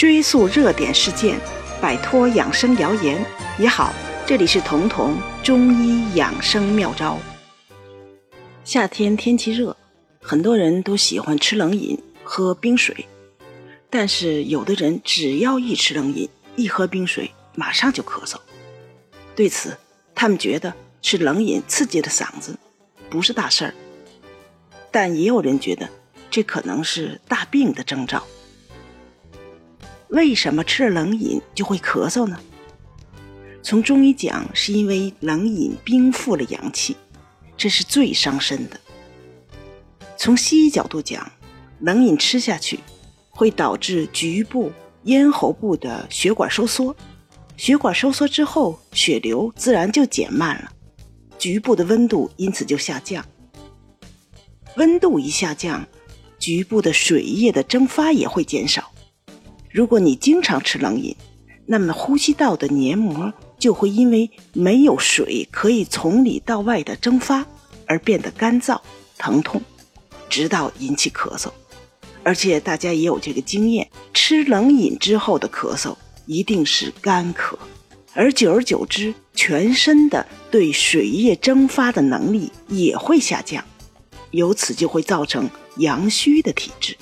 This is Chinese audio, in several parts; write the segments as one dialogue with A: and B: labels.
A: 追溯热点事件，摆脱养生谣言也好。这里是彤彤中医养生妙招。夏天天气热，很多人都喜欢吃冷饮、喝冰水，但是有的人只要一吃冷饮、一喝冰水，马上就咳嗽。对此，他们觉得吃冷饮刺激了嗓子，不是大事儿。但也有人觉得这可能是大病的征兆。为什么吃了冷饮就会咳嗽呢？从中医讲，是因为冷饮冰附了阳气，这是最伤身的。从西医角度讲，冷饮吃下去会导致局部咽喉部的血管收缩，血管收缩之后，血流自然就减慢了，局部的温度因此就下降。温度一下降，局部的水液的蒸发也会减少。如果你经常吃冷饮，那么呼吸道的黏膜就会因为没有水可以从里到外的蒸发而变得干燥、疼痛，直到引起咳嗽。而且大家也有这个经验，吃冷饮之后的咳嗽一定是干咳，而久而久之，全身的对水液蒸发的能力也会下降，由此就会造成阳虚的体质。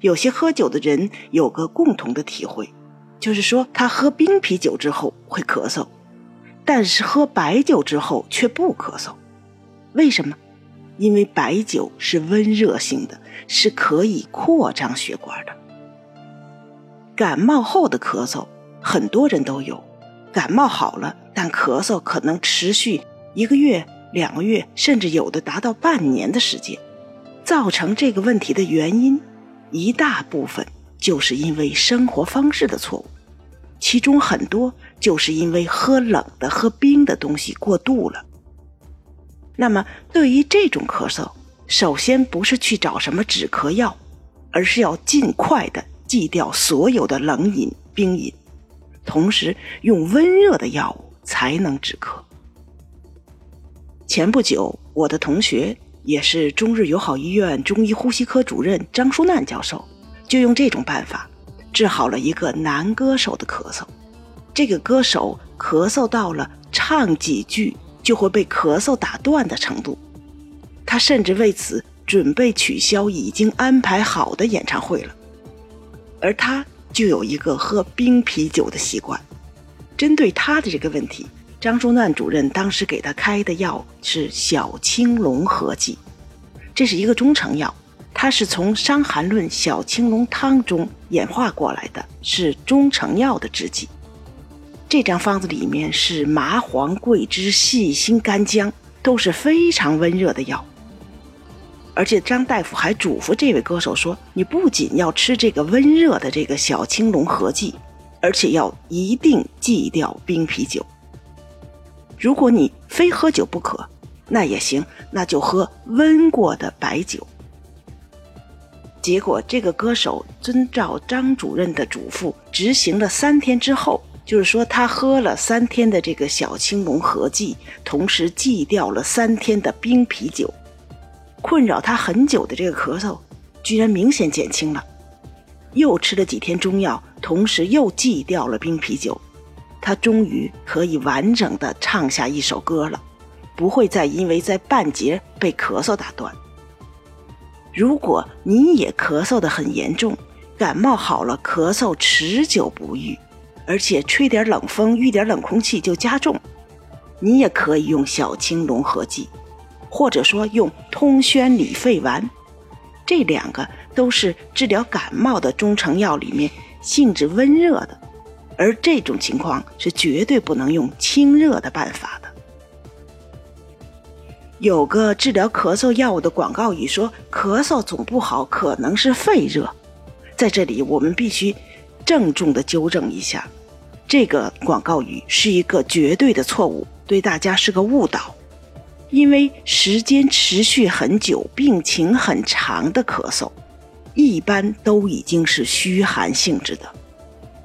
A: 有些喝酒的人有个共同的体会，就是说他喝冰啤酒之后会咳嗽，但是喝白酒之后却不咳嗽。为什么？因为白酒是温热性的，是可以扩张血管的。感冒后的咳嗽很多人都有，感冒好了，但咳嗽可能持续一个月、两个月，甚至有的达到半年的时间。造成这个问题的原因。一大部分就是因为生活方式的错误，其中很多就是因为喝冷的、喝冰的东西过度了。那么，对于这种咳嗽，首先不是去找什么止咳药，而是要尽快的忌掉所有的冷饮、冰饮，同时用温热的药物才能止咳。前不久，我的同学。也是中日友好医院中医呼吸科主任张淑楠教授，就用这种办法治好了一个男歌手的咳嗽。这个歌手咳嗽到了唱几句就会被咳嗽打断的程度，他甚至为此准备取消已经安排好的演唱会了。而他就有一个喝冰啤酒的习惯。针对他的这个问题。张淑楠主任当时给他开的药是小青龙合剂，这是一个中成药，它是从《伤寒论》小青龙汤中演化过来的，是中成药的制剂。这张方子里面是麻黄、桂枝、细辛、干姜，都是非常温热的药。而且张大夫还嘱咐这位歌手说：“你不仅要吃这个温热的这个小青龙合剂，而且要一定忌掉冰啤酒。”如果你非喝酒不可，那也行，那就喝温过的白酒。结果，这个歌手遵照张主任的嘱咐执行了三天之后，就是说他喝了三天的这个小青龙合剂，同时忌掉了三天的冰啤酒，困扰他很久的这个咳嗽，居然明显减轻了。又吃了几天中药，同时又忌掉了冰啤酒。他终于可以完整的唱下一首歌了，不会再因为在半截被咳嗽打断。如果你也咳嗽的很严重，感冒好了咳嗽持久不愈，而且吹点冷风遇点冷空气就加重，你也可以用小青龙合剂，或者说用通宣理肺丸，这两个都是治疗感冒的中成药里面性质温热的。而这种情况是绝对不能用清热的办法的。有个治疗咳嗽药物的广告语说：“咳嗽总不好，可能是肺热。”在这里，我们必须郑重的纠正一下，这个广告语是一个绝对的错误，对大家是个误导。因为时间持续很久、病情很长的咳嗽，一般都已经是虚寒性质的。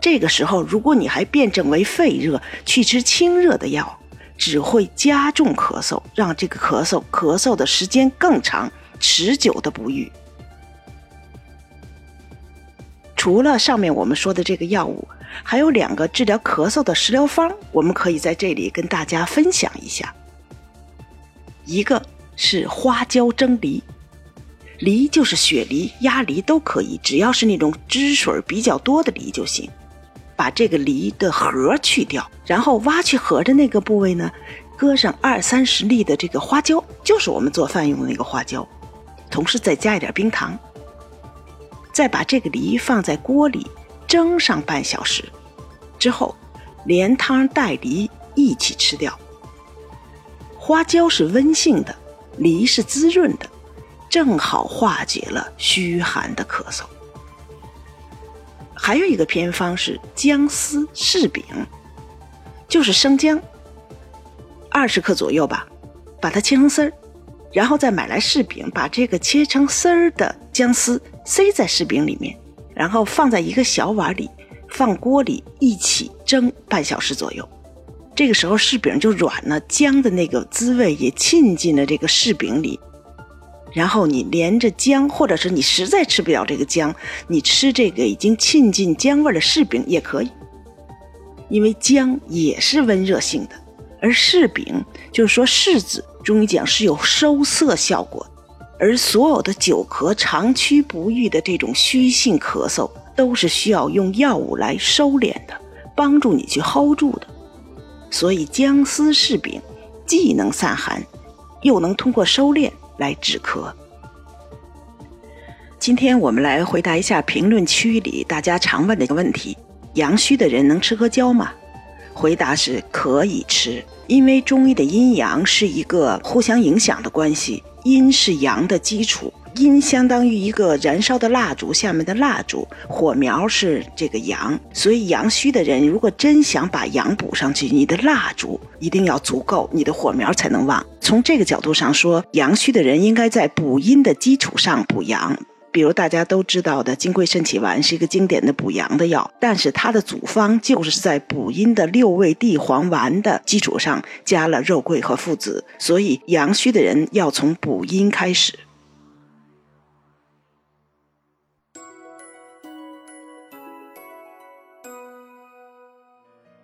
A: 这个时候，如果你还辩证为肺热去吃清热的药，只会加重咳嗽，让这个咳嗽咳嗽的时间更长，持久的不愈。除了上面我们说的这个药物，还有两个治疗咳嗽的食疗方，我们可以在这里跟大家分享一下。一个是花椒蒸梨，梨就是雪梨、鸭梨都可以，只要是那种汁水比较多的梨就行。把这个梨的核去掉，然后挖去核的那个部位呢，搁上二三十粒的这个花椒，就是我们做饭用的那个花椒，同时再加一点冰糖。再把这个梨放在锅里蒸上半小时，之后连汤带梨一起吃掉。花椒是温性的，梨是滋润的，正好化解了虚寒的咳嗽。还有一个偏方是姜丝柿饼，就是生姜，二十克左右吧，把它切成丝儿。然后再买来柿饼，把这个切成丝儿的姜丝塞在柿饼里面，然后放在一个小碗里，放锅里一起蒸半小时左右。这个时候柿饼就软了，姜的那个滋味也沁进了这个柿饼里。然后你连着姜，或者是你实在吃不了这个姜，你吃这个已经沁进姜味的柿饼也可以，因为姜也是温热性的，而柿饼就是说柿子。中医讲是有收涩效果，而所有的久咳、长驱不愈的这种虚性咳嗽，都是需要用药物来收敛的，帮助你去 hold 住的。所以姜丝柿饼既能散寒，又能通过收敛来止咳。今天我们来回答一下评论区里大家常问的一个问题：阳虚的人能吃阿胶吗？回答是可以吃。因为中医的阴阳是一个互相影响的关系，阴是阳的基础，阴相当于一个燃烧的蜡烛下面的蜡烛，火苗是这个阳，所以阳虚的人如果真想把阳补上去，你的蜡烛一定要足够，你的火苗才能旺。从这个角度上说，阳虚的人应该在补阴的基础上补阳。比如大家都知道的金匮肾气丸是一个经典的补阳的药，但是它的组方就是在补阴的六味地黄丸的基础上加了肉桂和附子，所以阳虚的人要从补阴开始。